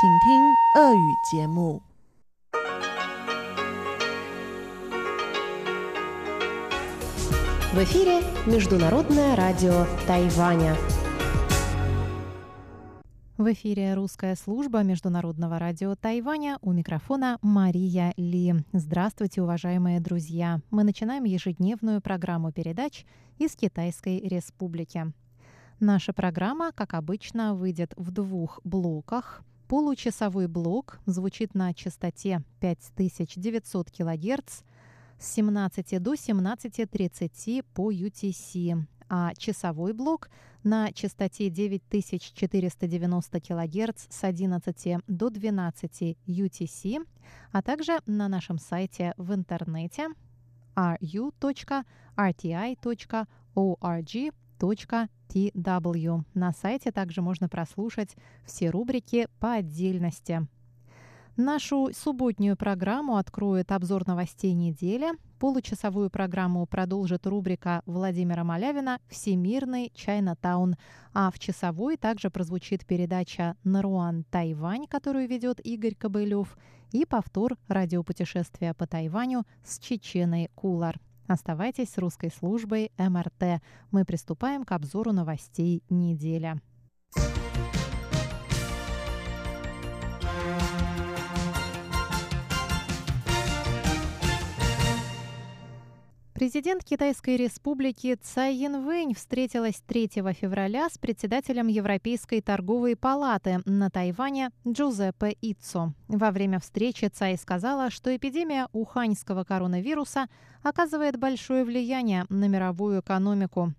请听俄语节目。В эфире Международное радио Тайваня. В эфире русская служба Международного радио Тайваня. У микрофона Мария Ли. Здравствуйте, уважаемые друзья. Мы начинаем ежедневную программу передач из Китайской Республики. Наша программа, как обычно, выйдет в двух блоках. Получасовой блок звучит на частоте 5900 кГц с 17 до 17.30 по UTC, а часовой блок на частоте 9490 кГц с 11 до 12 UTC, а также на нашем сайте в интернете ru.rti.org.tw. На сайте также можно прослушать все рубрики по отдельности. Нашу субботнюю программу откроет обзор новостей недели. Получасовую программу продолжит рубрика Владимира Малявина «Всемирный Чайнатаун». А в часовой также прозвучит передача «Наруан Тайвань», которую ведет Игорь Кобылев, и повтор радиопутешествия по Тайваню с Чеченой Кулар. Оставайтесь с русской службой МРТ. Мы приступаем к обзору новостей недели. Президент Китайской республики Цай Янвэнь встретилась 3 февраля с председателем Европейской торговой палаты на Тайване Джузеппе Ицо. Во время встречи Цай сказала, что эпидемия уханьского коронавируса оказывает большое влияние на мировую экономику.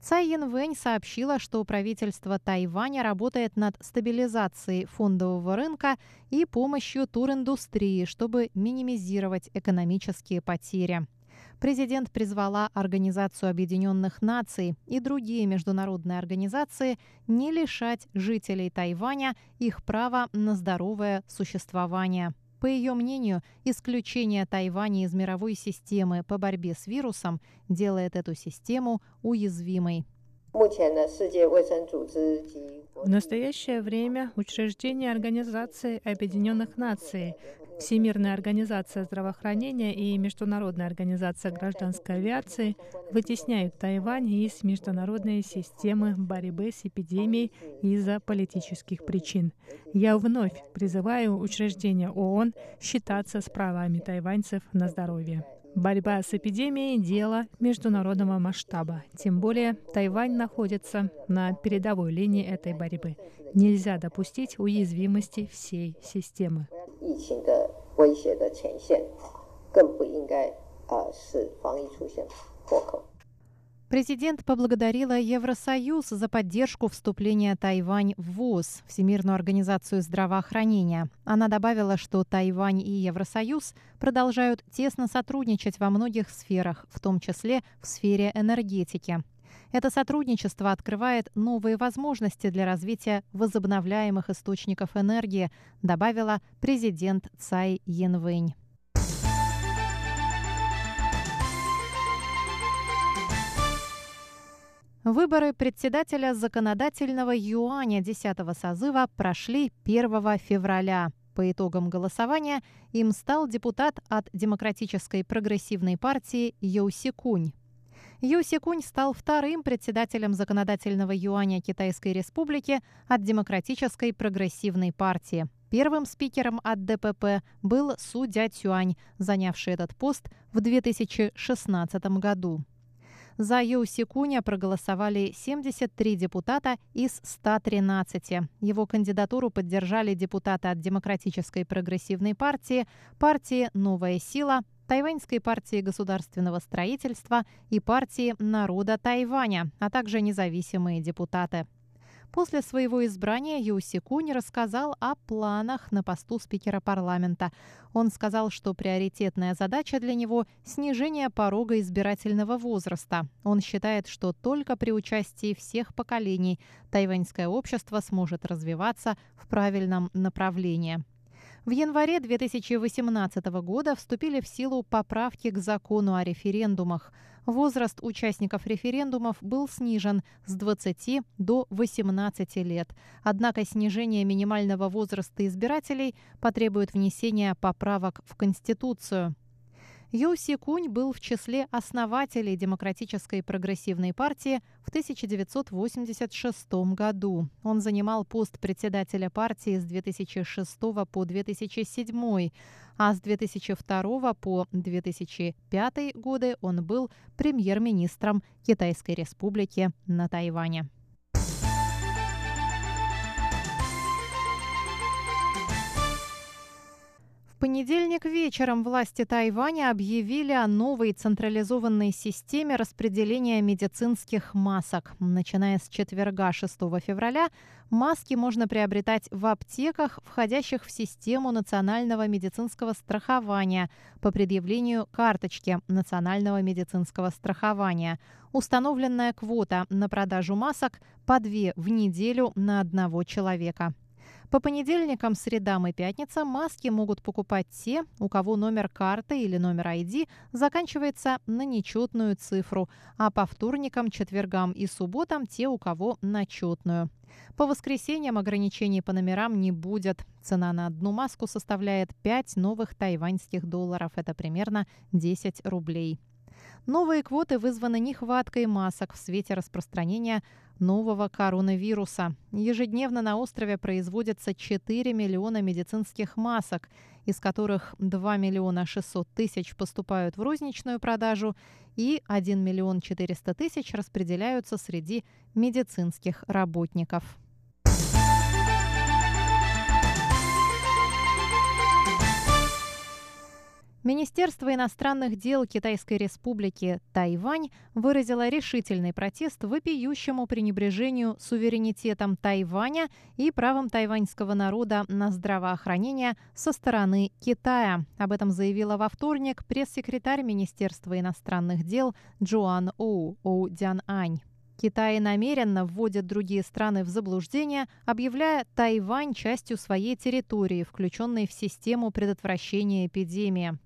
Цай Янвэнь сообщила, что правительство Тайваня работает над стабилизацией фондового рынка и помощью туриндустрии, чтобы минимизировать экономические потери президент призвала Организацию Объединенных Наций и другие международные организации не лишать жителей Тайваня их права на здоровое существование. По ее мнению, исключение Тайваня из мировой системы по борьбе с вирусом делает эту систему уязвимой. В настоящее время учреждения Организации Объединенных Наций, Всемирная организация здравоохранения и Международная организация гражданской авиации вытесняют Тайвань из международной системы борьбы с эпидемией из-за политических причин. Я вновь призываю учреждения ООН считаться с правами тайваньцев на здоровье. Борьба с эпидемией – дело международного масштаба. Тем более Тайвань находится на передовой линии этой борьбы. Нельзя допустить уязвимости всей системы. Президент поблагодарила Евросоюз за поддержку вступления Тайвань в ВОЗ, Всемирную организацию здравоохранения. Она добавила, что Тайвань и Евросоюз продолжают тесно сотрудничать во многих сферах, в том числе в сфере энергетики. Это сотрудничество открывает новые возможности для развития возобновляемых источников энергии, добавила президент Цай Янвэнь. Выборы председателя законодательного юаня 10 созыва прошли 1 февраля. По итогам голосования им стал депутат от Демократической прогрессивной партии Йоу Кунь. Ю Сикунь стал вторым председателем законодательного юаня Китайской Республики от Демократической прогрессивной партии. Первым спикером от ДПП был Су Цюань, занявший этот пост в 2016 году. За Ю Сикуня проголосовали 73 депутата из 113. Его кандидатуру поддержали депутаты от Демократической прогрессивной партии, партии «Новая сила», Тайваньской партии государственного строительства и партии народа Тайваня, а также независимые депутаты. После своего избрания Юси Кунь рассказал о планах на посту спикера парламента. Он сказал, что приоритетная задача для него – снижение порога избирательного возраста. Он считает, что только при участии всех поколений тайваньское общество сможет развиваться в правильном направлении. В январе 2018 года вступили в силу поправки к закону о референдумах. Возраст участников референдумов был снижен с 20 до 18 лет. Однако снижение минимального возраста избирателей потребует внесения поправок в Конституцию. Ю Си Кунь был в числе основателей Демократической прогрессивной партии в 1986 году. Он занимал пост председателя партии с 2006 по 2007, а с 2002 по 2005 годы он был премьер-министром Китайской республики на Тайване. В понедельник вечером власти Тайваня объявили о новой централизованной системе распределения медицинских масок. Начиная с четверга 6 февраля маски можно приобретать в аптеках, входящих в систему национального медицинского страхования по предъявлению карточки национального медицинского страхования. Установленная квота на продажу масок по две в неделю на одного человека. По понедельникам, средам и пятницам маски могут покупать те, у кого номер карты или номер ID заканчивается на нечетную цифру, а по вторникам, четвергам и субботам те, у кого на четную. По воскресеньям ограничений по номерам не будет. Цена на одну маску составляет 5 новых тайваньских долларов. Это примерно 10 рублей. Новые квоты вызваны нехваткой масок в свете распространения нового коронавируса. Ежедневно на острове производится 4 миллиона медицинских масок, из которых 2 миллиона 600 тысяч поступают в розничную продажу и 1 миллион 400 тысяч распределяются среди медицинских работников. Министерство иностранных дел Китайской республики Тайвань выразило решительный протест вопиющему пренебрежению суверенитетом Тайваня и правом тайваньского народа на здравоохранение со стороны Китая. Об этом заявила во вторник пресс-секретарь Министерства иностранных дел Джоан Оу Оу Дян Ань. Китай намеренно вводит другие страны в заблуждение, объявляя Тайвань частью своей территории, включенной в систему предотвращения эпидемии.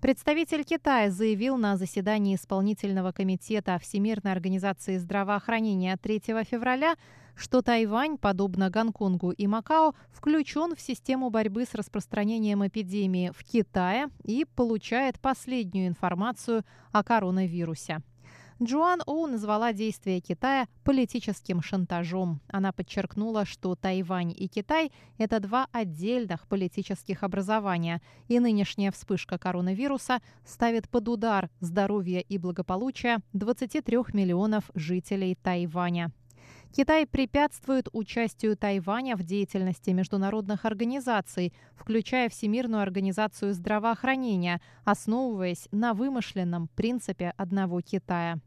Представитель Китая заявил на заседании исполнительного комитета Всемирной организации здравоохранения 3 февраля, что Тайвань, подобно Гонконгу и Макао, включен в систему борьбы с распространением эпидемии в Китае и получает последнюю информацию о коронавирусе. Джоан Оу назвала действия Китая политическим шантажом. Она подчеркнула, что Тайвань и Китай – это два отдельных политических образования, и нынешняя вспышка коронавируса ставит под удар здоровье и благополучие 23 миллионов жителей Тайваня. Китай препятствует участию Тайваня в деятельности международных организаций, включая Всемирную организацию здравоохранения, основываясь на вымышленном принципе одного Китая.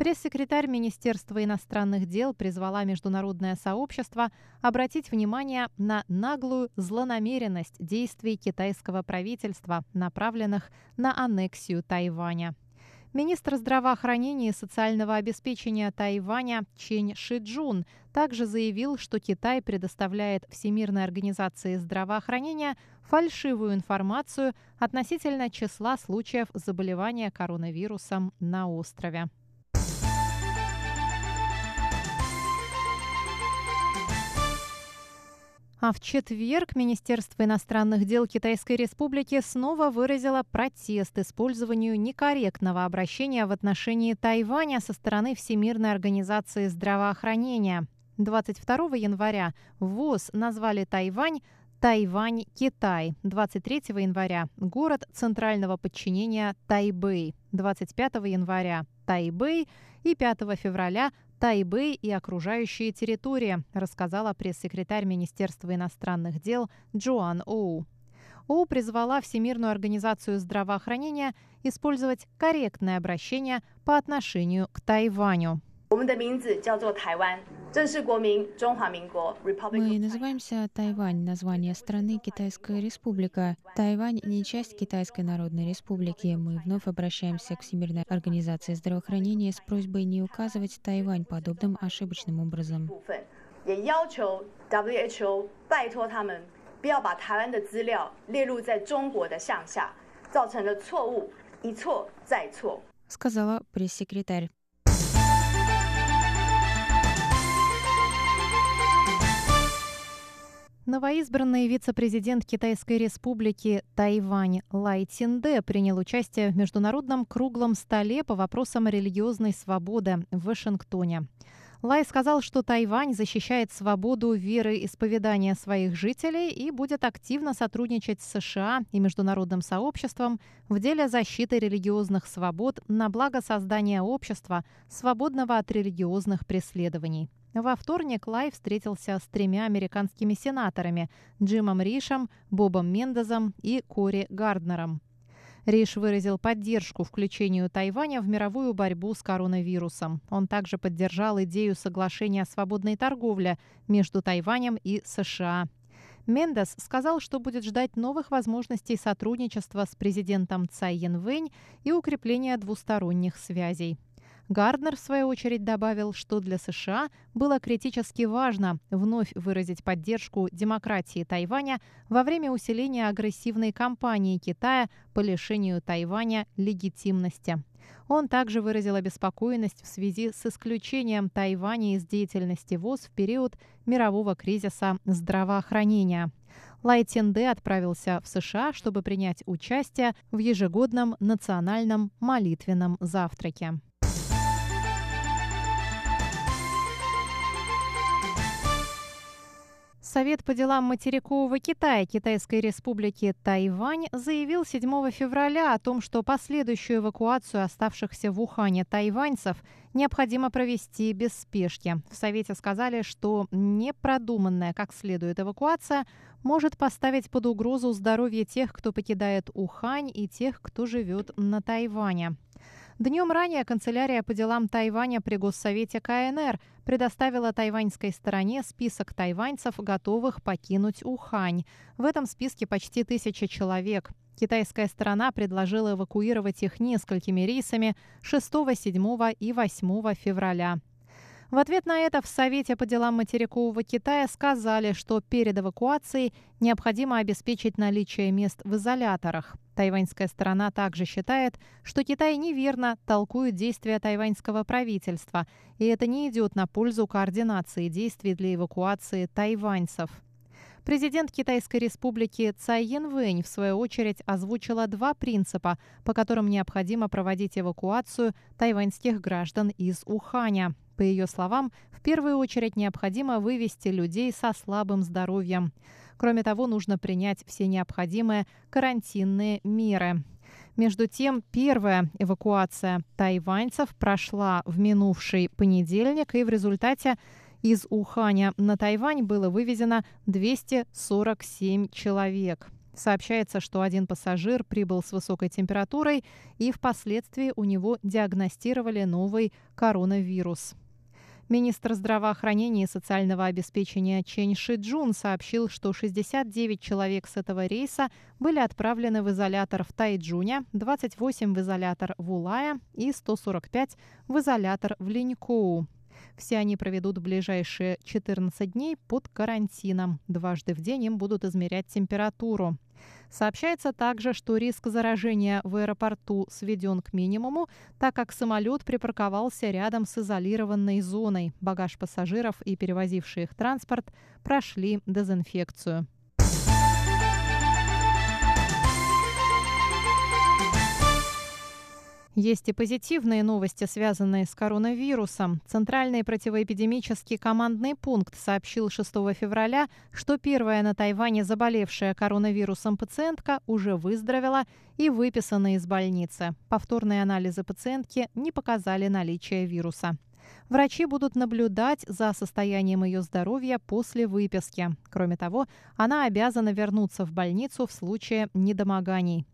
Пресс-секретарь Министерства иностранных дел призвала международное сообщество обратить внимание на наглую злонамеренность действий китайского правительства, направленных на аннексию Тайваня. Министр здравоохранения и социального обеспечения Тайваня Чень Шиджун также заявил, что Китай предоставляет Всемирной организации здравоохранения фальшивую информацию относительно числа случаев заболевания коронавирусом на острове. А в четверг Министерство иностранных дел Китайской Республики снова выразило протест использованию некорректного обращения в отношении Тайваня со стороны Всемирной организации здравоохранения. 22 января ВОЗ назвали Тайвань Тайвань, Китай. 23 января город центрального подчинения Тайбэй. 25 января Тайбэй и 5 февраля Тайбэй и окружающие территории, рассказала пресс-секретарь Министерства иностранных дел Джоан Оу. Оу призвала Всемирную организацию здравоохранения использовать корректное обращение по отношению к Тайваню. Мы называемся Тайвань, название страны Китайская Республика. Тайвань не часть Китайской Народной Республики. Мы вновь обращаемся к Всемирной организации здравоохранения с просьбой не указывать Тайвань подобным ошибочным образом. 也要 Новоизбранный вице-президент Китайской республики Тайвань Лай Цинде принял участие в международном круглом столе по вопросам религиозной свободы в Вашингтоне. Лай сказал, что Тайвань защищает свободу веры и исповедания своих жителей и будет активно сотрудничать с США и международным сообществом в деле защиты религиозных свобод на благо создания общества, свободного от религиозных преследований. Во вторник Лай встретился с тремя американскими сенаторами – Джимом Ришем, Бобом Мендезом и Кори Гарднером. Риш выразил поддержку включению Тайваня в мировую борьбу с коронавирусом. Он также поддержал идею соглашения о свободной торговле между Тайванем и США. Мендес сказал, что будет ждать новых возможностей сотрудничества с президентом Цай Янвэнь и укрепления двусторонних связей. Гарднер, в свою очередь, добавил, что для США было критически важно вновь выразить поддержку демократии Тайваня во время усиления агрессивной кампании Китая по лишению Тайваня легитимности. Он также выразил обеспокоенность в связи с исключением Тайваня из деятельности ВОЗ в период мирового кризиса здравоохранения. Лай Тенде отправился в США, чтобы принять участие в ежегодном национальном молитвенном завтраке. Совет по делам материкового Китая Китайской республики Тайвань заявил 7 февраля о том, что последующую эвакуацию оставшихся в Ухане тайваньцев необходимо провести без спешки. В Совете сказали, что непродуманная как следует эвакуация может поставить под угрозу здоровье тех, кто покидает Ухань и тех, кто живет на Тайване. Днем ранее канцелярия по делам Тайваня при Госсовете КНР предоставила тайваньской стороне список тайваньцев, готовых покинуть Ухань. В этом списке почти тысяча человек. Китайская сторона предложила эвакуировать их несколькими рейсами 6, 7 и 8 февраля. В ответ на это в Совете по делам материкового Китая сказали, что перед эвакуацией необходимо обеспечить наличие мест в изоляторах. Тайваньская сторона также считает, что Китай неверно толкует действия тайваньского правительства, и это не идет на пользу координации действий для эвакуации тайваньцев. Президент Китайской республики Цай Янвэнь, в свою очередь, озвучила два принципа, по которым необходимо проводить эвакуацию тайваньских граждан из Уханя. По ее словам, в первую очередь необходимо вывести людей со слабым здоровьем. Кроме того, нужно принять все необходимые карантинные меры. Между тем, первая эвакуация тайваньцев прошла в минувший понедельник, и в результате из Уханя на Тайвань было вывезено 247 человек. Сообщается, что один пассажир прибыл с высокой температурой и впоследствии у него диагностировали новый коронавирус. Министр здравоохранения и социального обеспечения Чен Шиджун сообщил, что 69 человек с этого рейса были отправлены в изолятор в Тайджуне, 28 в изолятор в Улае и 145 в изолятор в Линькоу. Все они проведут ближайшие 14 дней под карантином. Дважды в день им будут измерять температуру. Сообщается также, что риск заражения в аэропорту сведен к минимуму, так как самолет припарковался рядом с изолированной зоной. Багаж пассажиров и перевозивший их транспорт прошли дезинфекцию. Есть и позитивные новости, связанные с коронавирусом. Центральный противоэпидемический командный пункт сообщил 6 февраля, что первая на Тайване заболевшая коронавирусом пациентка уже выздоровела и выписана из больницы. Повторные анализы пациентки не показали наличие вируса. Врачи будут наблюдать за состоянием ее здоровья после выписки. Кроме того, она обязана вернуться в больницу в случае недомоганий.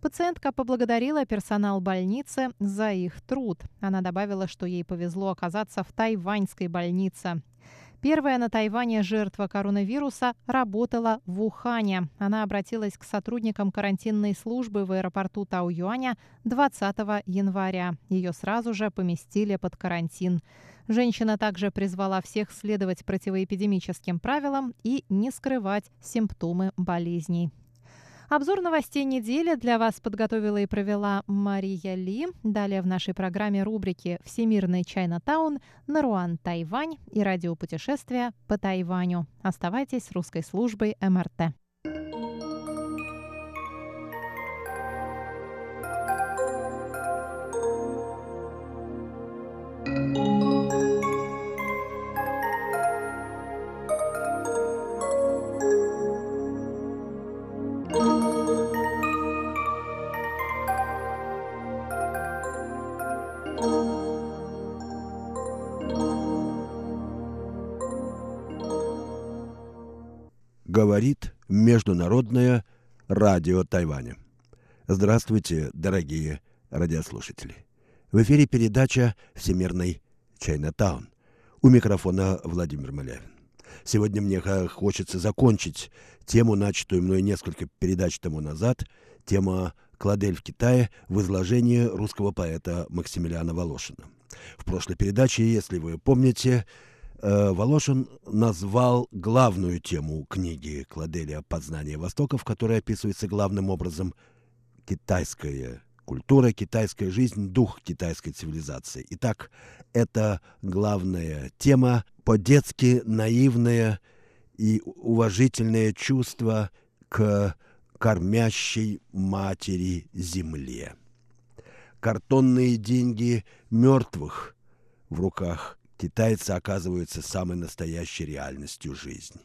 Пациентка поблагодарила персонал больницы за их труд. Она добавила, что ей повезло оказаться в тайваньской больнице. Первая на Тайване жертва коронавируса работала в Ухане. Она обратилась к сотрудникам карантинной службы в аэропорту Тау-Юаня 20 января. Ее сразу же поместили под карантин. Женщина также призвала всех следовать противоэпидемическим правилам и не скрывать симптомы болезней. Обзор новостей недели для вас подготовила и провела Мария Ли. Далее в нашей программе рубрики «Всемирный Чайна-таун», «Наруан, Тайвань» и радиопутешествия по Тайваню. Оставайтесь с русской службой МРТ. Международное радио Тайваня. Здравствуйте, дорогие радиослушатели. В эфире передача «Всемирный Чайнатаун». У микрофона Владимир Малявин. Сегодня мне хочется закончить тему, начатую мной несколько передач тому назад, тема «Кладель в Китае» в изложении русского поэта Максимилиана Волошина. В прошлой передаче, если вы помните, Волошин назвал главную тему книги Кладелия «Познание Востока», в которой описывается главным образом китайская культура, китайская жизнь, дух китайской цивилизации. Итак, это главная тема, по-детски наивное и уважительное чувство к кормящей матери земле. Картонные деньги мертвых в руках китайцы оказываются самой настоящей реальностью жизни.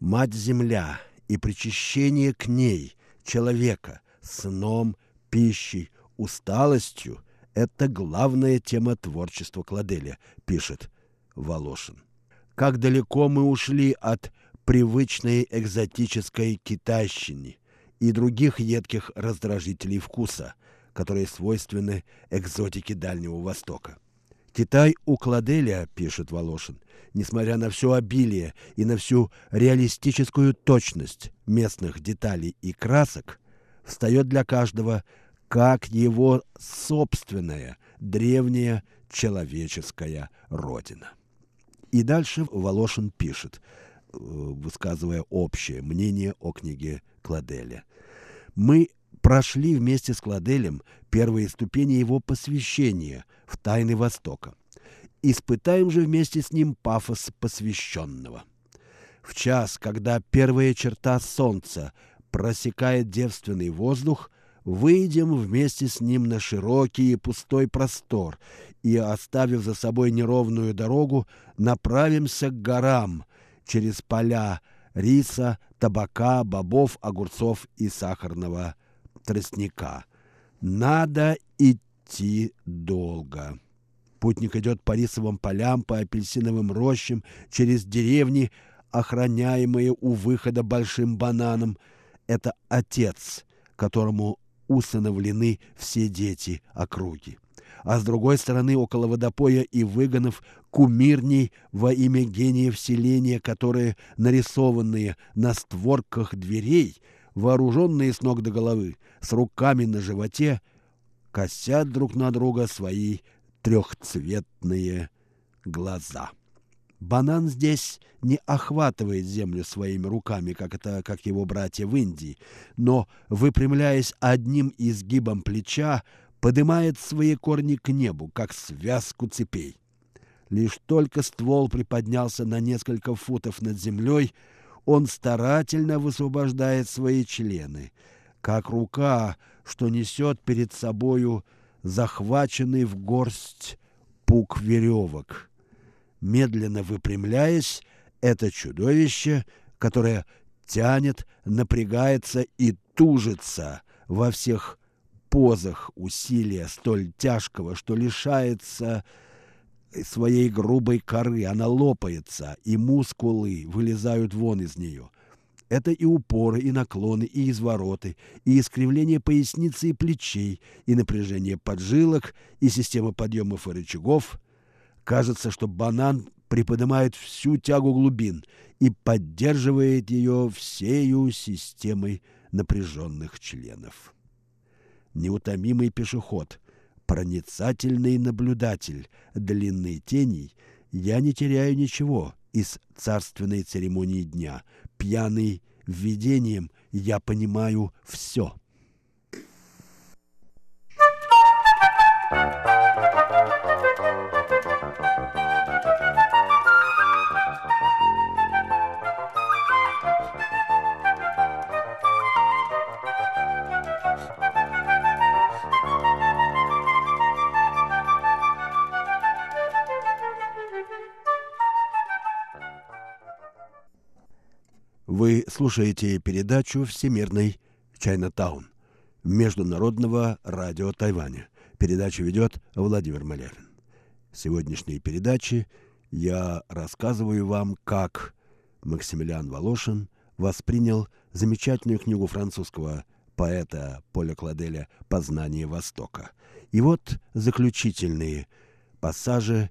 Мать-Земля и причащение к ней человека сном, пищей, усталостью – это главная тема творчества Кладеля, пишет Волошин. Как далеко мы ушли от привычной экзотической китайщины и других едких раздражителей вкуса, которые свойственны экзотике Дальнего Востока. Китай у Кладеля, пишет Волошин, несмотря на все обилие и на всю реалистическую точность местных деталей и красок, встает для каждого как его собственная древняя человеческая родина. И дальше Волошин пишет, э, высказывая общее мнение о книге Кладеля. «Мы прошли вместе с Кладелем первые ступени его посвящения в тайны Востока. Испытаем же вместе с ним пафос посвященного. В час, когда первая черта солнца просекает девственный воздух, выйдем вместе с ним на широкий и пустой простор и, оставив за собой неровную дорогу, направимся к горам через поля риса, табака, бобов, огурцов и сахарного тростника. Надо идти долго. Путник идет по рисовым полям, по апельсиновым рощам, через деревни, охраняемые у выхода большим бананом. Это отец, которому усыновлены все дети округи. А с другой стороны, около водопоя и выгонов, кумирней во имя гения вселения, которые, нарисованные на створках дверей, вооруженные с ног до головы, с руками на животе, косят друг на друга свои трехцветные глаза. Банан здесь не охватывает землю своими руками, как это как его братья в Индии, но, выпрямляясь одним изгибом плеча, поднимает свои корни к небу, как связку цепей. Лишь только ствол приподнялся на несколько футов над землей, он старательно высвобождает свои члены, как рука, что несет перед собою захваченный в горсть пук веревок. Медленно выпрямляясь, это чудовище, которое тянет, напрягается и тужится во всех позах усилия столь тяжкого, что лишается своей грубой коры, она лопается, и мускулы вылезают вон из нее. Это и упоры, и наклоны, и извороты, и искривление поясницы и плечей, и напряжение поджилок, и система подъемов и рычагов. Кажется, что банан приподнимает всю тягу глубин и поддерживает ее всею системой напряженных членов. Неутомимый пешеход — проницательный наблюдатель длинной теней, я не теряю ничего из царственной церемонии дня, пьяный введением я понимаю все. Вы слушаете передачу «Всемирный Чайнатаун» Международного радио Тайваня. Передачу ведет Владимир Малявин. В сегодняшней передаче я рассказываю вам, как Максимилиан Волошин воспринял замечательную книгу французского поэта Поля Кладеля «Познание Востока». И вот заключительные пассажи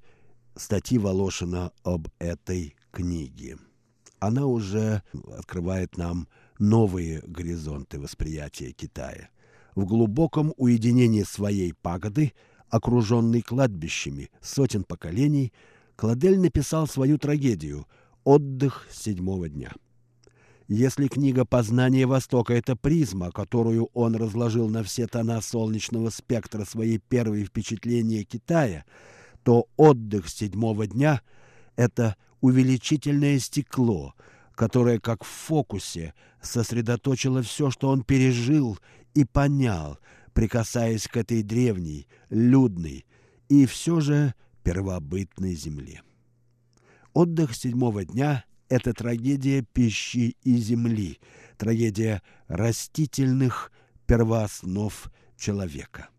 статьи Волошина об этой книге – она уже открывает нам новые горизонты восприятия Китая. В глубоком уединении своей пагоды, окруженной кладбищами сотен поколений, Кладель написал свою трагедию «Отдых седьмого дня». Если книга «Познание Востока» — это призма, которую он разложил на все тона солнечного спектра свои первые впечатления Китая, то «Отдых седьмого дня» — это увеличительное стекло, которое, как в фокусе, сосредоточило все, что он пережил и понял, прикасаясь к этой древней, людной и все же первобытной земле. Отдых седьмого дня – это трагедия пищи и земли, трагедия растительных первооснов человека.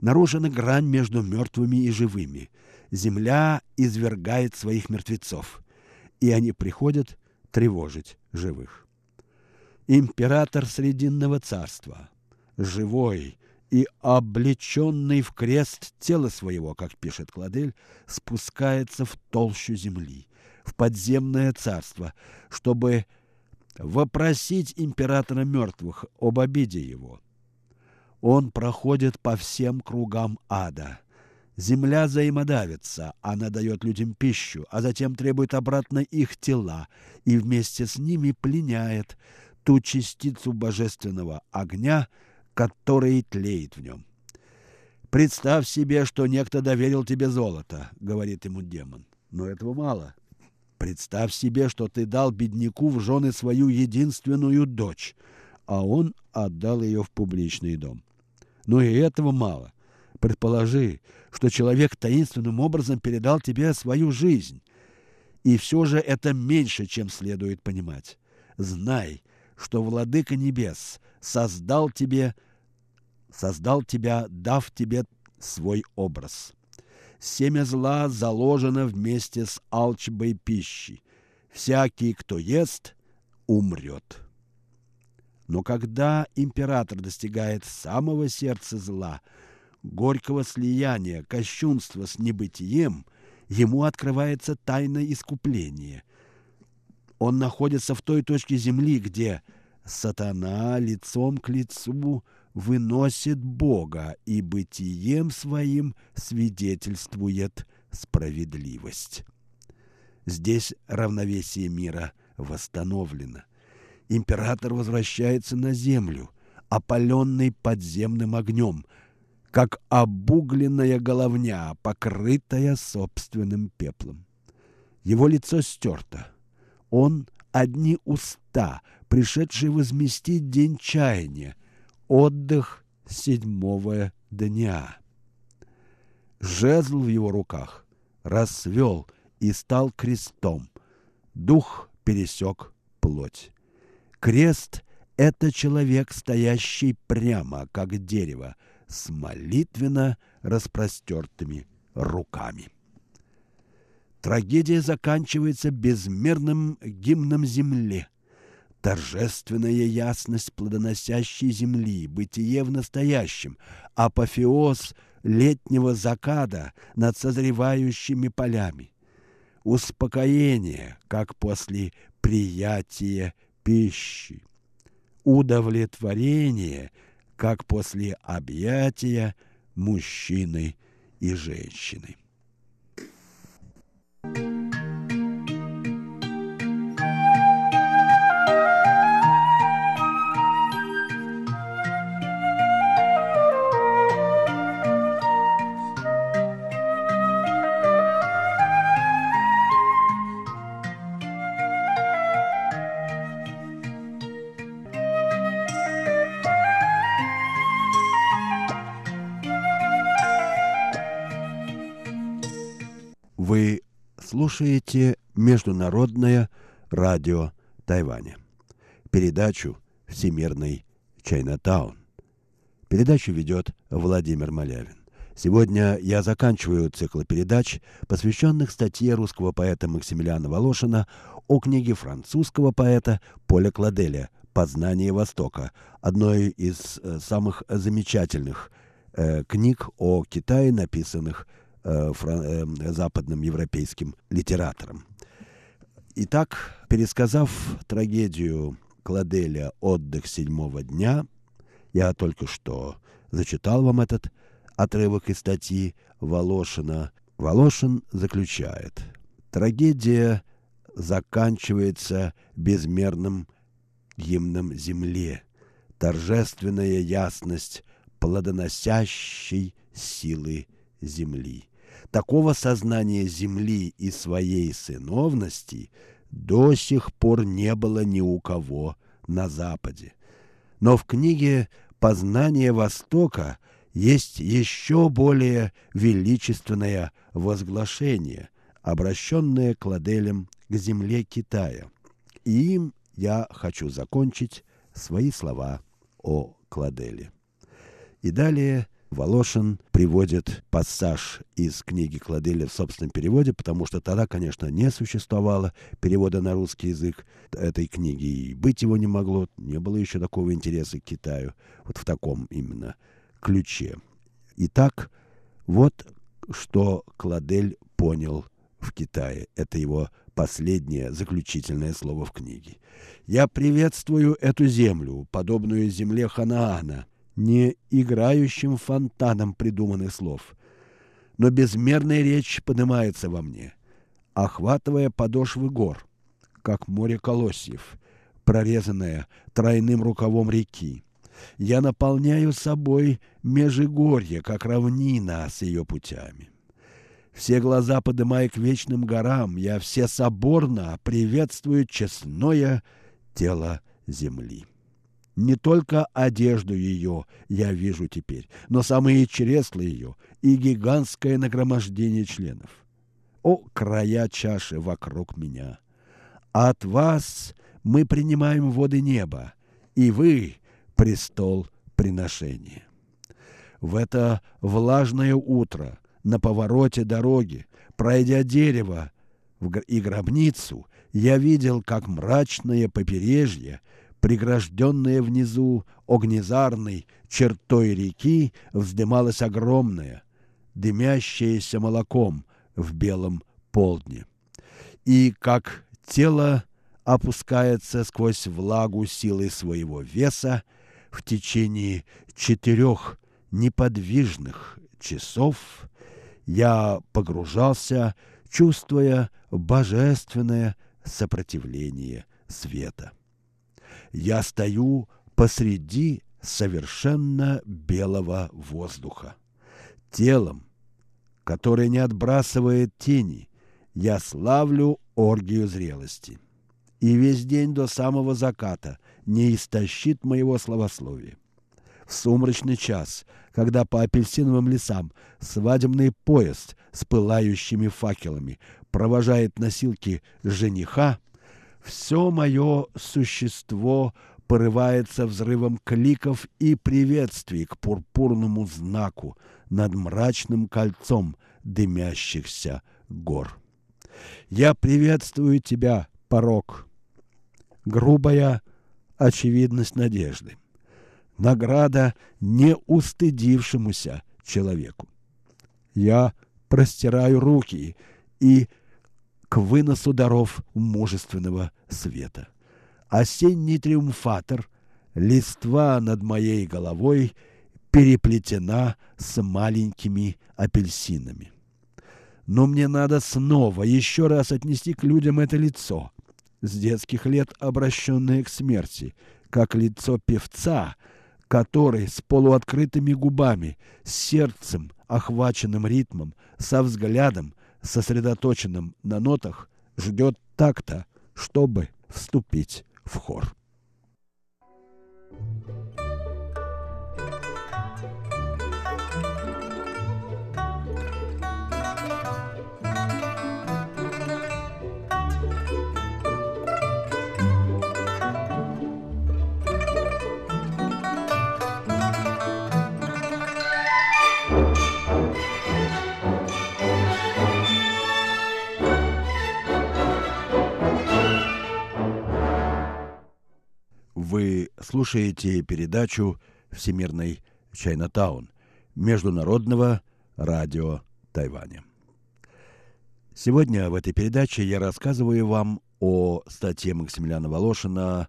Нарушена грань между мертвыми и живыми – земля извергает своих мертвецов, и они приходят тревожить живых. Император Срединного царства, живой и облеченный в крест тело своего, как пишет Кладель, спускается в толщу земли, в подземное царство, чтобы вопросить императора мертвых об обиде его. Он проходит по всем кругам ада – Земля взаимодавится, она дает людям пищу, а затем требует обратно их тела и вместе с ними пленяет ту частицу божественного огня, который тлеет в нем. «Представь себе, что некто доверил тебе золото», — говорит ему демон. Но этого мало. Представь себе, что ты дал бедняку в жены свою единственную дочь, а он отдал ее в публичный дом. Но и этого мало. Предположи, что человек таинственным образом передал тебе свою жизнь. И все же это меньше, чем следует понимать. Знай, что Владыка Небес создал тебе, создал тебя, дав тебе свой образ. Семя зла заложено вместе с алчбой пищи. Всякий, кто ест, умрет. Но когда император достигает самого сердца зла – горького слияния, кощунства с небытием, ему открывается тайна искупления. Он находится в той точке земли, где сатана лицом к лицу выносит Бога и бытием своим свидетельствует справедливость. Здесь равновесие мира восстановлено. Император возвращается на землю, опаленный подземным огнем – как обугленная головня, покрытая собственным пеплом. Его лицо стерто. Он — одни уста, пришедшие возместить день чаяния, отдых седьмого дня. Жезл в его руках расцвел и стал крестом. Дух пересек плоть. Крест — это человек, стоящий прямо, как дерево, с молитвенно распростертыми руками. Трагедия заканчивается безмерным гимном земле. Торжественная ясность плодоносящей земли, бытие в настоящем, апофеоз летнего заката над созревающими полями. Успокоение, как после приятия пищи. Удовлетворение – как после объятия мужчины и женщины. Слушаете Международное радио Тайваня. Передачу «Всемирный Чайнатаун». Передачу ведет Владимир Малявин. Сегодня я заканчиваю цикл передач, посвященных статье русского поэта Максимилиана Волошина о книге французского поэта Поля Кладеля «Познание Востока», одной из э, самых замечательных э, книг о Китае, написанных э, э, западным европейским литератором. Итак, пересказав трагедию Кладеля «Отдых седьмого дня», я только что зачитал вам этот отрывок из статьи Волошина. Волошин заключает. Трагедия заканчивается безмерным гимном земле, торжественная ясность плодоносящей силы земли. Такого сознания земли и своей сыновности до сих пор не было ни у кого на Западе. Но в книге «Познание Востока» есть еще более величественное возглашение, обращенное Кладелем к земле Китая. И им я хочу закончить свои слова о Кладеле. И далее Волошин приводит пассаж из книги Кладеля в собственном переводе, потому что тогда, конечно, не существовало перевода на русский язык этой книги, и быть его не могло, не было еще такого интереса к Китаю, вот в таком именно ключе. Итак, вот что Кладель понял в Китае. Это его последнее заключительное слово в книге. «Я приветствую эту землю, подобную земле Ханаана, не играющим фонтаном придуманных слов. Но безмерная речь поднимается во мне, охватывая подошвы гор, как море колосьев, прорезанное тройным рукавом реки. Я наполняю собой межигорье, как равнина с ее путями. Все глаза подымая к вечным горам, я все соборно приветствую честное тело земли. Не только одежду ее я вижу теперь, но самые чресла ее и гигантское нагромождение членов. О, края чаши вокруг меня! От вас мы принимаем воды неба, и вы — престол приношения. В это влажное утро на повороте дороги, пройдя дерево и гробницу, я видел, как мрачное побережье — прегражденная внизу огнезарной чертой реки, вздымалась огромная, дымящаяся молоком в белом полдне. И как тело опускается сквозь влагу силой своего веса в течение четырех неподвижных часов, я погружался, чувствуя божественное сопротивление света я стою посреди совершенно белого воздуха. Телом, которое не отбрасывает тени, я славлю оргию зрелости. И весь день до самого заката не истощит моего словословия. В сумрачный час, когда по апельсиновым лесам свадебный поезд с пылающими факелами провожает носилки жениха, все мое существо порывается взрывом кликов и приветствий к пурпурному знаку над мрачным кольцом дымящихся гор. Я приветствую тебя, порог, грубая очевидность надежды, награда не устыдившемуся человеку. Я простираю руки и к выносу даров мужественного света. Осенний триумфатор, листва над моей головой переплетена с маленькими апельсинами. Но мне надо снова еще раз отнести к людям это лицо, с детских лет обращенное к смерти, как лицо певца, который с полуоткрытыми губами, с сердцем, охваченным ритмом, со взглядом, сосредоточенным на нотах, ждет такта, чтобы вступить в хор. Вы слушаете передачу «Всемирный Чайнатаун» Международного радио Тайваня. Сегодня в этой передаче я рассказываю вам о статье Максимилиана Волошина,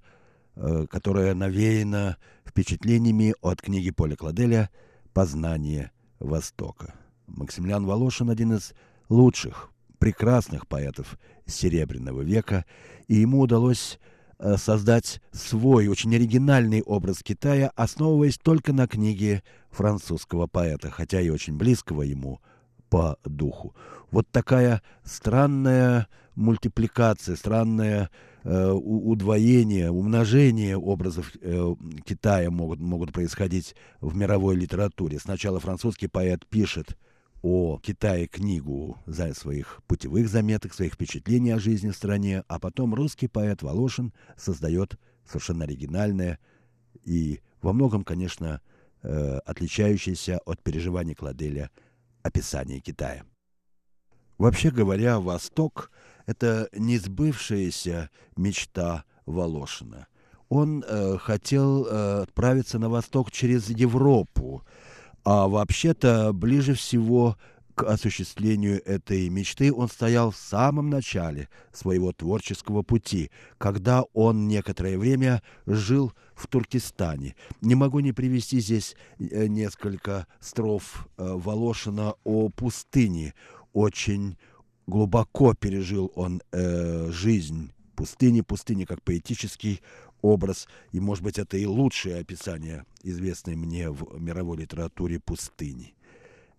э, которая навеяна впечатлениями от книги Поля Кладеля «Познание Востока». Максимилиан Волошин – один из лучших, прекрасных поэтов Серебряного века, и ему удалось создать свой очень оригинальный образ Китая, основываясь только на книге французского поэта, хотя и очень близкого ему по духу. Вот такая странная мультипликация, странное э, удвоение, умножение образов э, Китая могут, могут происходить в мировой литературе. Сначала французский поэт пишет о Китае книгу за своих путевых заметок, своих впечатлений о жизни в стране, а потом русский поэт Волошин создает совершенно оригинальное и во многом, конечно, э, отличающееся от переживаний Кладеля описание Китая. Вообще говоря, Восток – это несбывшаяся мечта Волошина. Он э, хотел э, отправиться на восток через Европу, а вообще-то ближе всего к осуществлению этой мечты он стоял в самом начале своего творческого пути, когда он некоторое время жил в Туркестане. Не могу не привести здесь э, несколько строф э, Волошина о пустыне. Очень глубоко пережил он э, жизнь пустыни, пустыни как поэтический образ, и, может быть, это и лучшее описание, известной мне в мировой литературе пустыни.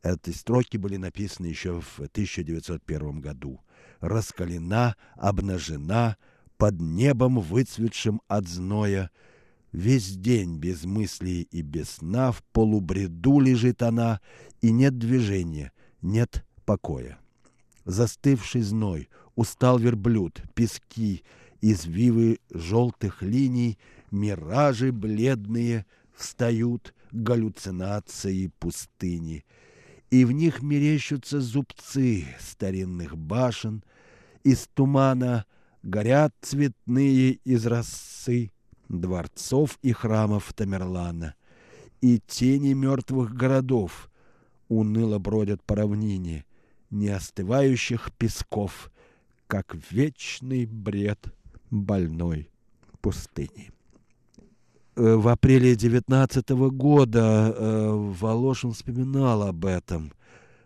Эти строки были написаны еще в 1901 году. «Раскалена, обнажена, под небом, выцветшим от зноя, Весь день без мыслей и без сна в полубреду лежит она, и нет движения, нет покоя. Застывший зной, устал верблюд, пески, извивы желтых линий, миражи бледные встают галлюцинации пустыни, и в них мерещутся зубцы старинных башен, из тумана горят цветные из дворцов и храмов Тамерлана, и тени мертвых городов уныло бродят по равнине, неостывающих песков, как вечный бред больной пустыни. Э, в апреле 19 года э, Волошин вспоминал об этом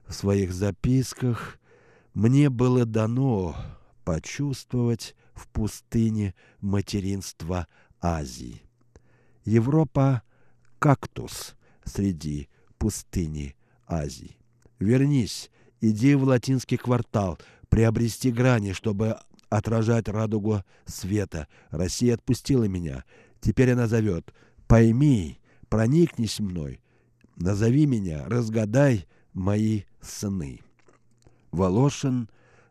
в своих записках. «Мне было дано почувствовать в пустыне материнства Азии. Европа – кактус среди пустыни Азии. Вернись, иди в латинский квартал, приобрести грани, чтобы отражать радугу света. Россия отпустила меня. Теперь она зовет. Пойми, проникнись мной. Назови меня, разгадай мои сны. Волошин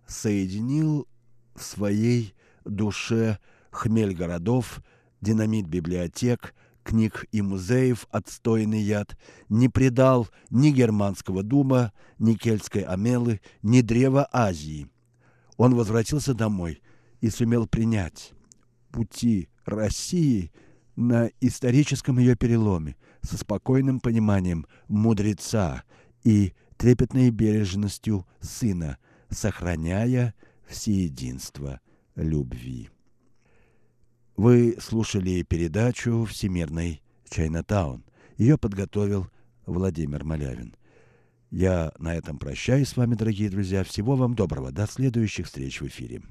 соединил в своей душе хмель городов, динамит библиотек, книг и музеев «Отстойный яд» не предал ни германского дума, ни кельтской амелы, ни древа Азии. Он возвратился домой и сумел принять пути России на историческом ее переломе со спокойным пониманием мудреца и трепетной бережностью сына, сохраняя всеединство любви. Вы слушали передачу «Всемирный Чайнатаун». Ее подготовил Владимир Малявин. Я на этом прощаюсь с вами, дорогие друзья. Всего вам доброго. До следующих встреч в эфире.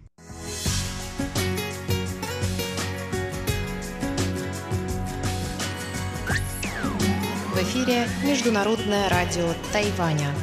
В эфире Международное радио Тайваня.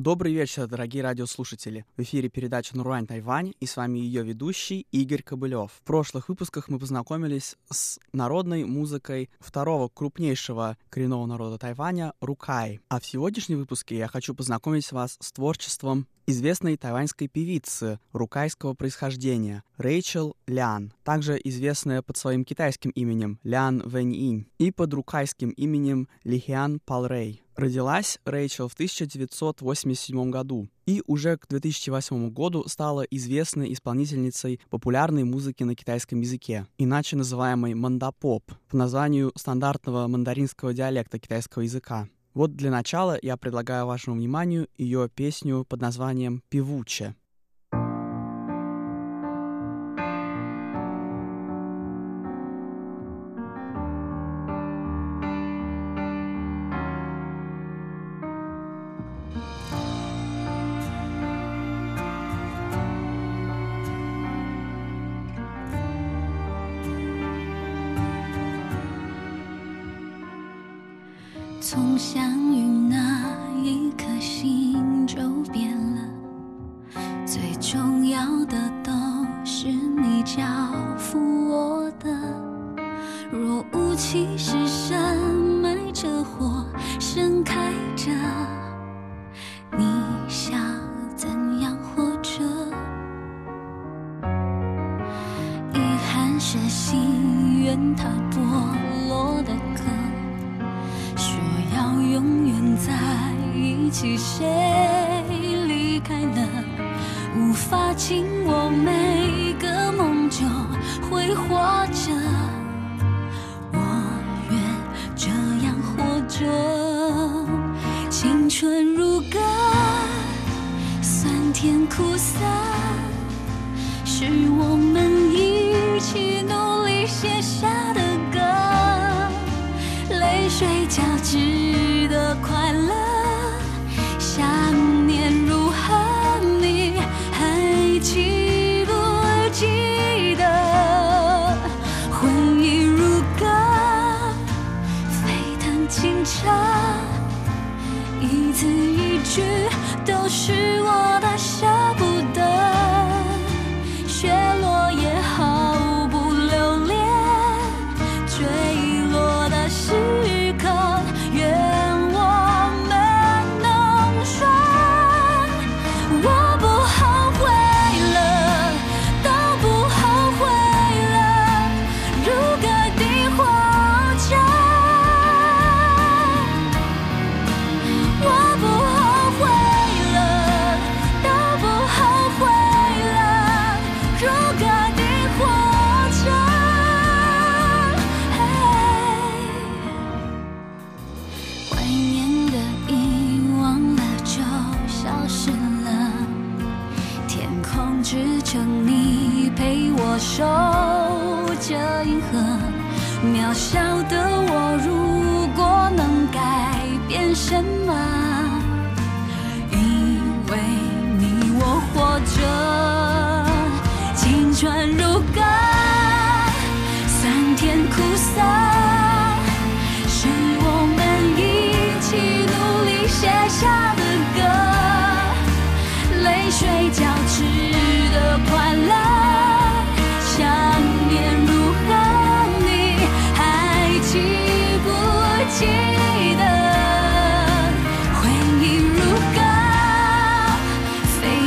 Добрый вечер, дорогие радиослушатели. В эфире передача «Нурань Тайвань» и с вами ее ведущий Игорь Кобылев. В прошлых выпусках мы познакомились с народной музыкой второго крупнейшего коренного народа Тайваня — Рукай. А в сегодняшнем выпуске я хочу познакомить вас с творчеством известной тайваньской певицы рукайского происхождения Рэйчел Лян, также известная под своим китайским именем Лян Вэнь и под рукайским именем Лихиан Палрей. Родилась Рэйчел в 1987 году и уже к 2008 году стала известной исполнительницей популярной музыки на китайском языке, иначе называемой мандапоп, по названию стандартного мандаринского диалекта китайского языка. Вот для начала я предлагаю вашему вниманию ее песню под названием «Певуче». 睡觉之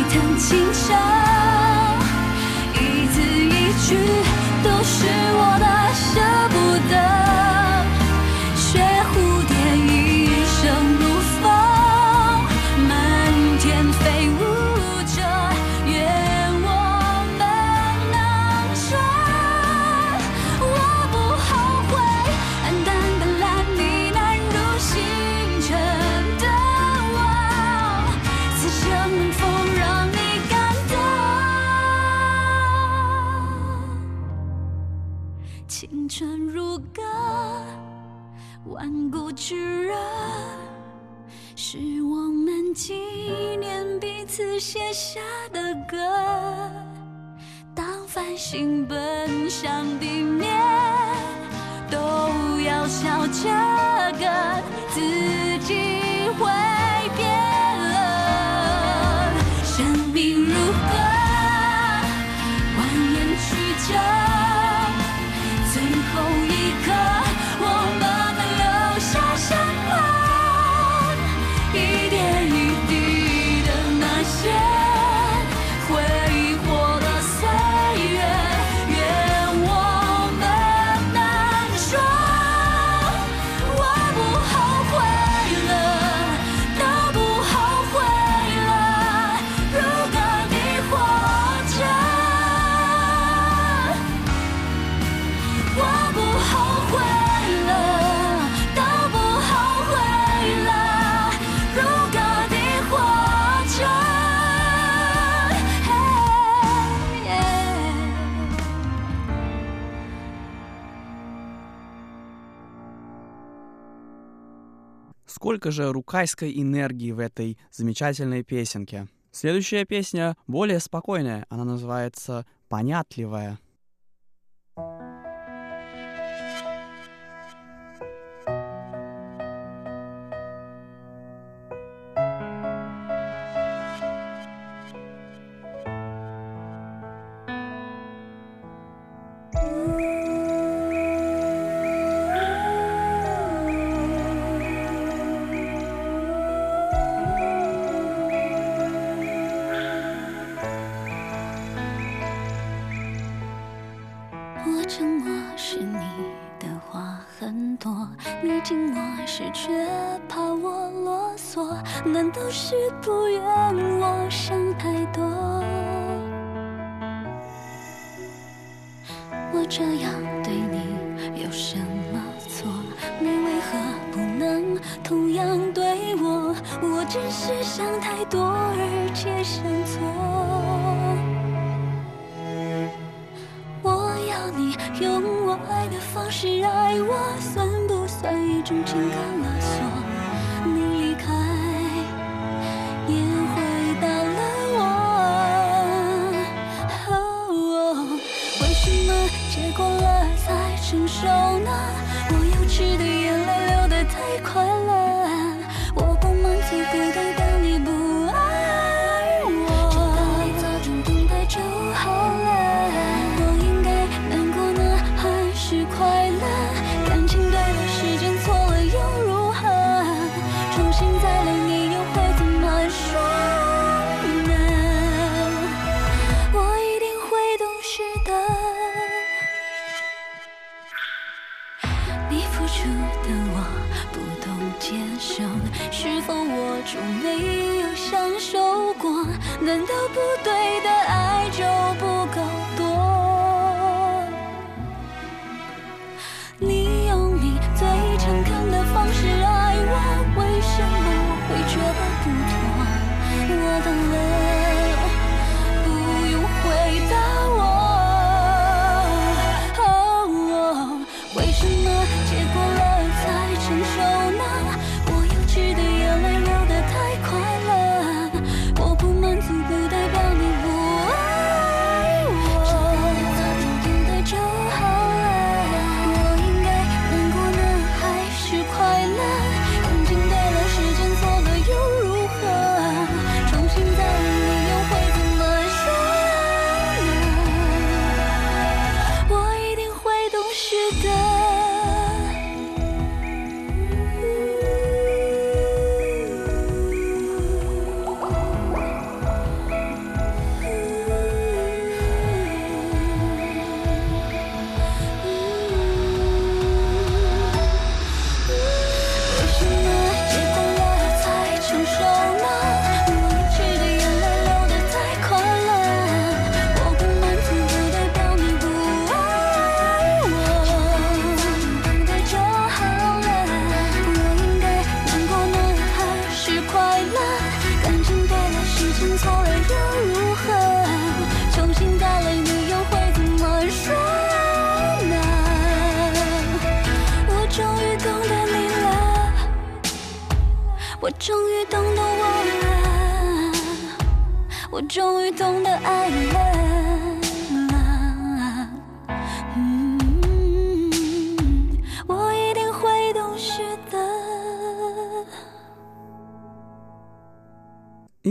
谈情唱一字一句都是我的向地面，都要笑着 Сколько же рукайской энергии в этой замечательной песенке. Следующая песня более спокойная, она называется «Понятливая».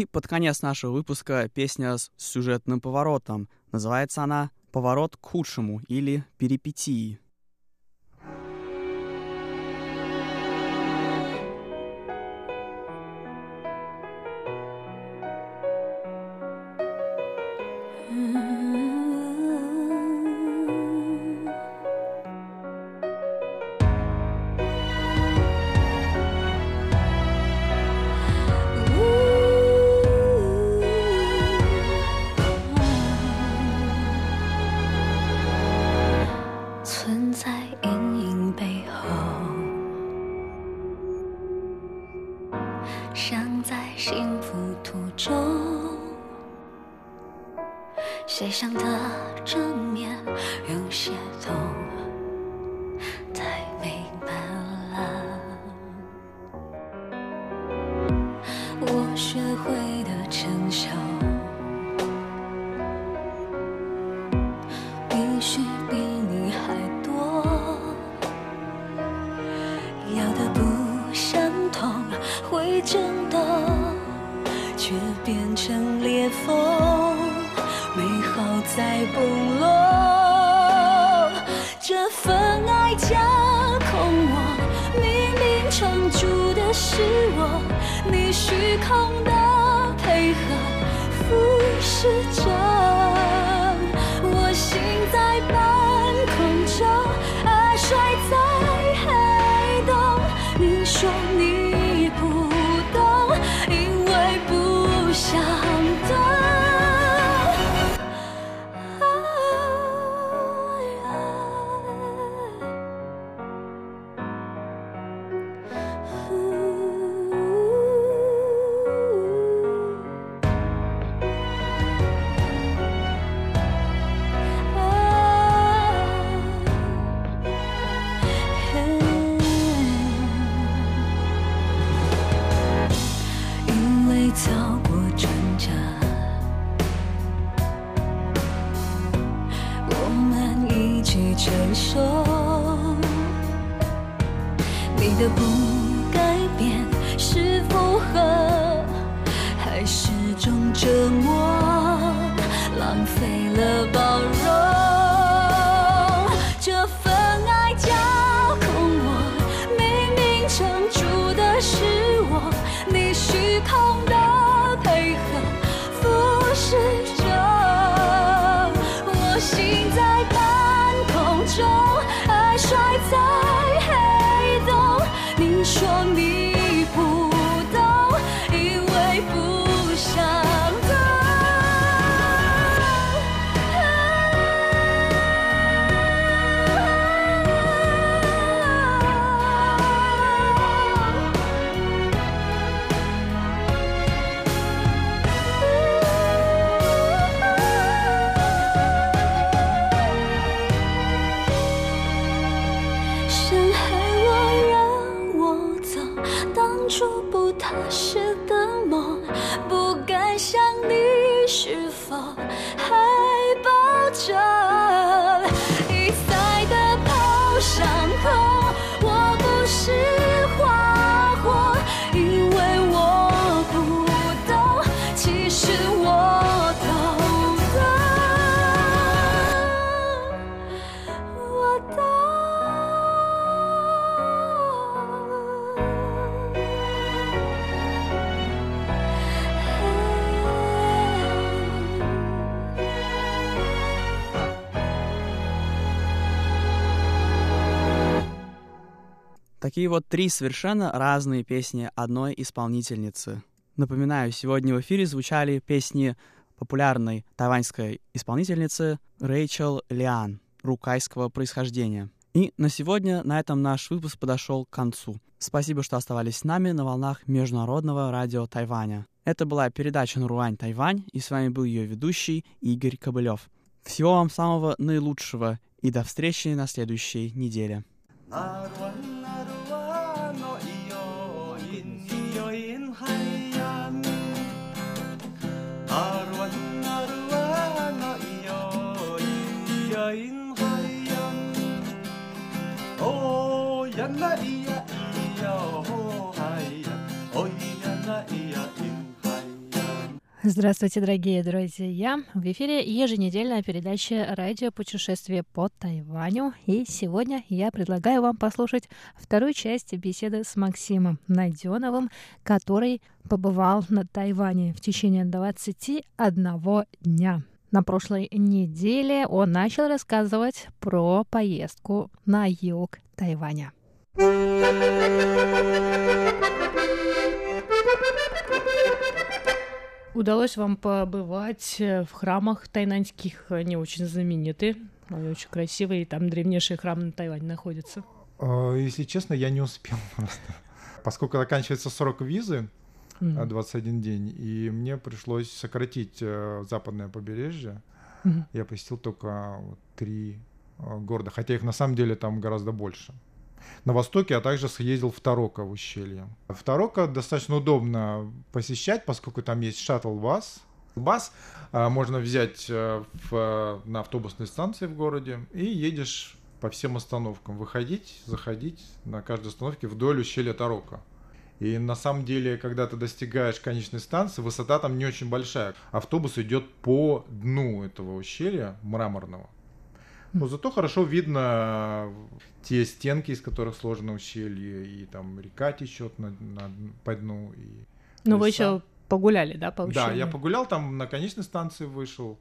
Под конец нашего выпуска песня с сюжетным поворотом. Называется она «Поворот к худшему» или «Перипетии». 之间当初不踏实。Такие вот три совершенно разные песни одной исполнительницы. Напоминаю, сегодня в эфире звучали песни популярной тайваньской исполнительницы Рэйчел Лиан, рукайского происхождения. И на сегодня на этом наш выпуск подошел к концу. Спасибо, что оставались с нами на волнах Международного радио Тайваня. Это была передача «Наруань Тайвань», и с вами был ее ведущий Игорь Кобылев. Всего вам самого наилучшего и до встречи на следующей неделе. なるわな Здравствуйте, дорогие друзья! В эфире еженедельная передача «Радио путешествие по Тайваню». И сегодня я предлагаю вам послушать вторую часть беседы с Максимом Найденовым, который побывал на Тайване в течение 21 дня. На прошлой неделе он начал рассказывать про поездку на юг Тайваня. Удалось вам побывать э, в храмах тайнаньских, они очень знамениты, они очень красивые, и там древнейший храм на Тайване находится. Э, Если честно, я не успел просто. Поскольку заканчивается срок визы, Мгм. э, 21 день, и мне пришлось сократить э, западное побережье. Я посетил только три города, хотя их на самом деле там гораздо больше. На востоке, а также съездил в Тарока в ущелье. В Тарока достаточно удобно посещать, поскольку там есть шаттл-бас. Бас а, можно взять а, в, на автобусной станции в городе и едешь по всем остановкам. Выходить, заходить на каждой остановке вдоль ущелья Тарока. И на самом деле, когда ты достигаешь конечной станции, высота там не очень большая. Автобус идет по дну этого ущелья мраморного. Но зато хорошо видно те стенки, из которых сложено ущелье, и там река течет на, на, по дну. И ну, вы еще погуляли, да, по ущелью? Да, я погулял там, на конечной станции вышел,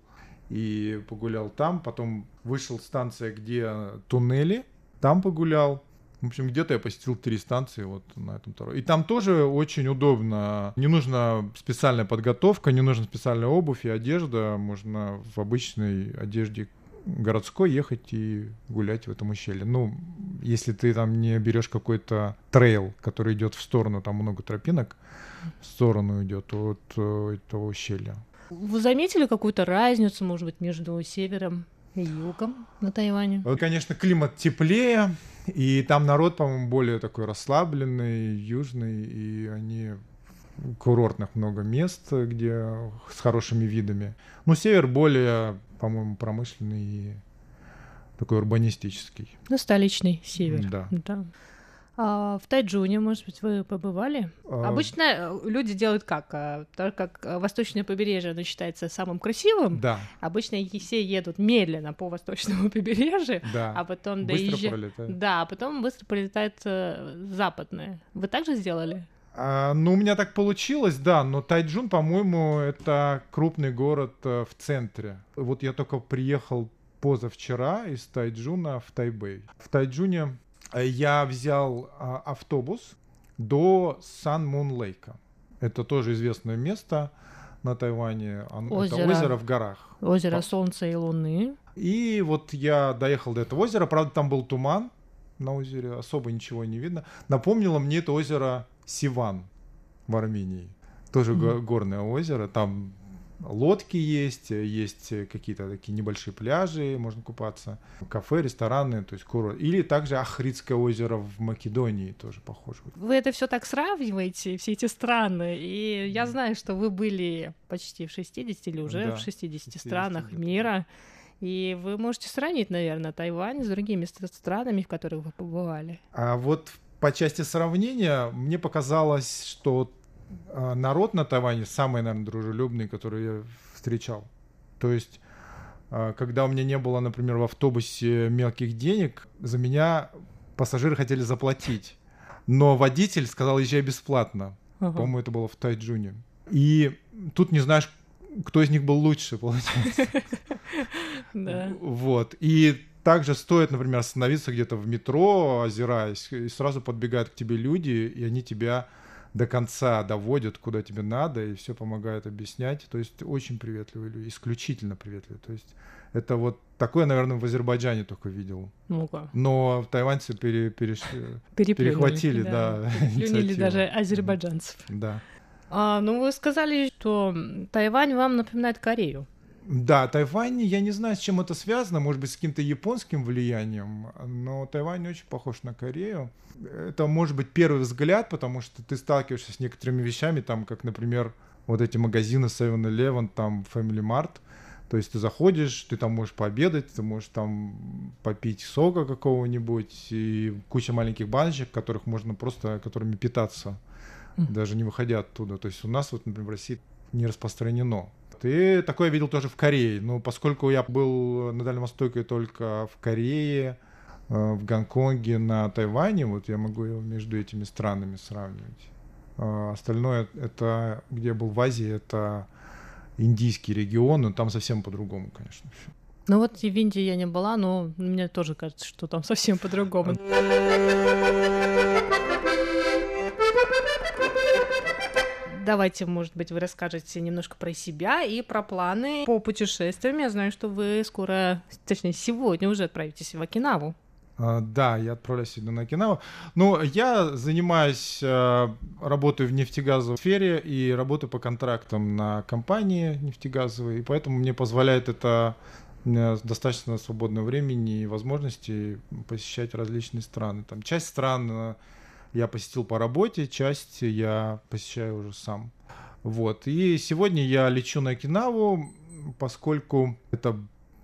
и погулял там, потом вышел станция, где туннели, там погулял. В общем, где-то я посетил три станции вот на этом втором. И там тоже очень удобно. Не нужна специальная подготовка, не нужна специальная обувь и одежда. Можно в обычной одежде городской ехать и гулять в этом ущелье. Ну, если ты там не берешь какой-то трейл, который идет в сторону, там много тропинок, в сторону идет от э, этого ущелья. Вы заметили какую-то разницу, может быть, между севером и югом на Тайване? Вот, конечно, климат теплее, и там народ, по-моему, более такой расслабленный, южный, и они курортных много мест, где с хорошими видами. Ну, север более по-моему, промышленный и такой урбанистический. Ну, столичный север. Да. да. А в Тайджуне, может быть, вы побывали? А... Обычно э, люди делают как? А, так как э, восточное побережье, оно считается самым красивым, да. обычно все едут медленно по восточному побережью, да. а потом доезжают. Да, а потом быстро пролетает э, западное. Вы также сделали? А, ну, у меня так получилось, да, но Тайджун, по-моему, это крупный город э, в центре. Вот я только приехал позавчера из Тайджуна в Тайбэй. В Тайджуне э, я взял а, автобус до Сан Мун Лейка. Это тоже известное место на Тайване. Озеро. Это озеро в горах. Озеро По... Солнца и Луны. И вот я доехал до этого озера, правда, там был туман на озере, особо ничего не видно. Напомнило мне это озеро Сиван в Армении. Тоже mm-hmm. горное озеро. Там лодки есть, есть какие-то такие небольшие пляжи, можно купаться, кафе, рестораны, то есть курорт. Или также Ахридское озеро в Македонии тоже похоже. Вы это все так сравниваете, все эти страны, и я знаю, что вы были почти в 60 или уже да, в 60, 60 странах мира. И вы можете сравнить, наверное, Тайвань с другими странами, в которых вы побывали. А вот по части сравнения мне показалось, что а, народ на Тайване самый, наверное, дружелюбный, который я встречал. То есть, а, когда у меня не было, например, в автобусе мелких денег, за меня пассажиры хотели заплатить. Но водитель сказал, езжай бесплатно. Ага. По-моему, это было в Тайджуне. И тут не знаешь, кто из них был лучше, получается. Да. Вот. И также стоит, например, остановиться где-то в метро, озираясь, и сразу подбегают к тебе люди, и они тебя до конца доводят, куда тебе надо, и все помогают объяснять. То есть очень приветливые люди, исключительно приветливые. То есть это вот такое, наверное, в Азербайджане только видел. Ну-ка. Но тайваньцы пере, переш... перехватили, да. да даже азербайджанцев. Да. А, ну, вы сказали, что Тайвань вам напоминает Корею. Да, Тайвань, я не знаю, с чем это связано, может быть, с каким-то японским влиянием, но Тайвань очень похож на Корею. Это может быть первый взгляд, потому что ты сталкиваешься с некоторыми вещами, там, как, например, вот эти магазины 7-Eleven, там, Family Mart, то есть ты заходишь, ты там можешь пообедать, ты можешь там попить сока какого-нибудь и куча маленьких баночек, которых можно просто, которыми питаться, даже не выходя оттуда. То есть у нас вот, например, в России не распространено и такое я видел тоже в Корее. Но поскольку я был на Дальнем Востоке только в Корее, э, в Гонконге, на Тайване, вот я могу между этими странами сравнивать. А остальное, это, где я был в Азии, это индийский регион, но там совсем по-другому, конечно, все. Ну вот в Индии я не была, но мне тоже кажется, что там совсем по-другому. Давайте, может быть, вы расскажете немножко про себя и про планы по путешествиям. Я знаю, что вы скоро, точнее, сегодня уже отправитесь в Окинаву. Uh, да, я отправляюсь сегодня на Окинаву. Ну, я занимаюсь, uh, работаю в нефтегазовой сфере и работаю по контрактам на компании нефтегазовой, и поэтому мне позволяет это меня достаточно свободного времени и возможности посещать различные страны. Там часть стран э, я посетил по работе, часть я посещаю уже сам. Вот. И сегодня я лечу на Окинаву, поскольку это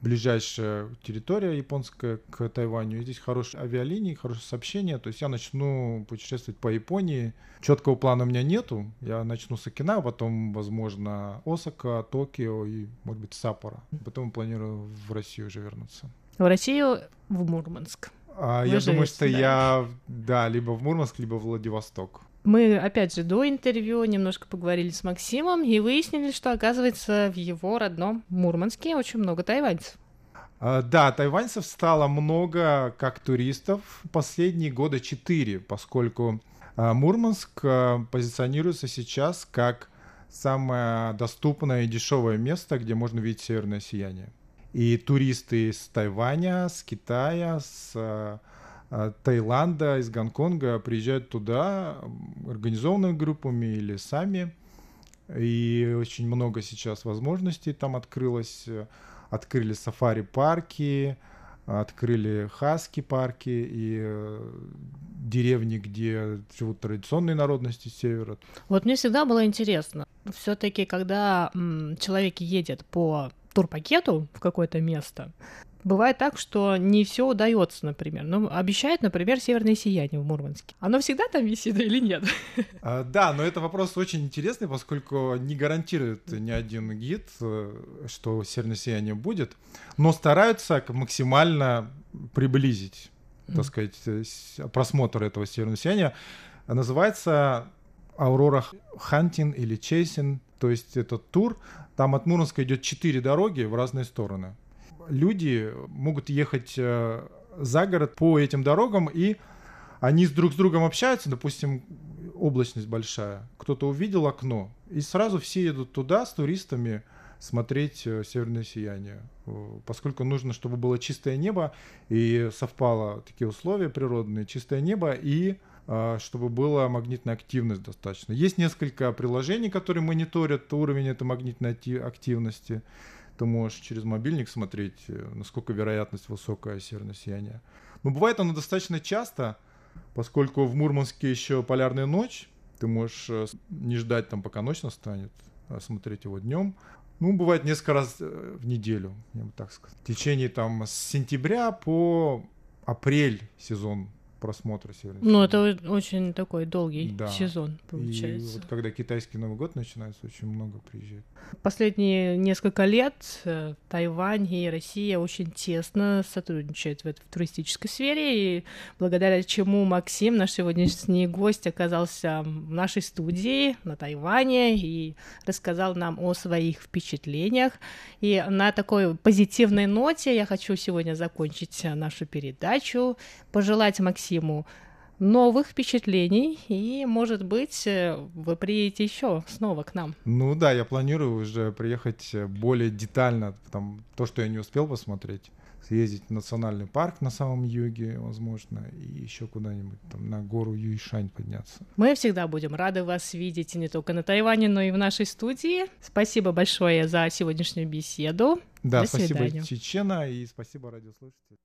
ближайшая территория японская к Тайваню. Здесь хорошие авиалинии, хорошее сообщение. То есть я начну путешествовать по Японии. Четкого плана у меня нету. Я начну с Окинава, потом, возможно, Осака, Токио и, может быть, Саппоро. Потом планирую в Россию уже вернуться. В Россию, в Мурманск. А, я думаю, что да. я, да, либо в Мурманск, либо в Владивосток. Мы, опять же, до интервью немножко поговорили с Максимом и выяснили, что, оказывается, в его родном Мурманске очень много тайваньцев. А, Да, тайваньцев стало много как туристов последние года четыре, поскольку а, Мурманск а, позиционируется сейчас как самое доступное и дешевое место, где можно видеть северное сияние. И туристы из Тайваня, с Китая, с а, а, Таиланда, из Гонконга приезжают туда организованными группами или сами. И очень много сейчас возможностей там открылось. Открыли сафари-парки, открыли хаски-парки и э, деревни, где живут традиционные народности севера. Вот мне всегда было интересно, все-таки, когда человек едет по турпакету в какое-то место, бывает так, что не все удается, например. Ну, обещают, например, северное сияние в Мурманске. Оно всегда там висит или нет? А, Да, но это вопрос очень интересный, поскольку не гарантирует ни один гид, э, что северное сияние будет, но стараются максимально приблизить, так сказать, э, просмотр этого северного сияния. Называется Аурора Хантин или Чейсин, то есть этот тур. Там от Мурманска идет четыре дороги в разные стороны. Люди могут ехать э, за город по этим дорогам, и они с друг с другом общаются, допустим, облачность большая, кто-то увидел окно, и сразу все едут туда с туристами смотреть э, северное сияние, Э, поскольку нужно, чтобы было чистое небо, и совпало такие условия природные, чистое небо, и чтобы была магнитная активность достаточно. Есть несколько приложений, которые мониторят уровень этой магнитной акти- активности. Ты можешь через мобильник смотреть, э, насколько вероятность высокое северное сияние. Но бывает оно достаточно часто, поскольку в Мурманске еще полярная ночь, ты можешь э, не ждать там, пока ночь настанет, а смотреть его днем. Ну, бывает несколько раз э, в неделю, я бы так сказал. В течение там с сентября по апрель сезон просмотра северного Ну, это очень такой долгий Да. сезон, И получается. вот когда китайский Новый год начинается, очень много приезжает. Последние несколько лет э, Тайвань и Россия очень тесно сотрудничают в этой в туристической сфере, и благодаря чему Максим, наш сегодняшний гость, оказался в нашей студии на Тайване и рассказал нам о своих впечатлениях. И на такой позитивной ноте я хочу сегодня закончить нашу передачу, пожелать Максиму новых впечатлений, и, может быть, э, вы приедете еще снова к нам. Ну да, я планирую уже приехать э, более детально, там, то, что я не успел посмотреть. Съездить в национальный парк на самом юге, возможно, и еще куда-нибудь там на гору Юйшань подняться. Мы всегда будем рады вас видеть не только на Тайване, но и в нашей студии. Спасибо большое за сегодняшнюю беседу. Да, До спасибо свидания. Чечена и спасибо радиослушателям.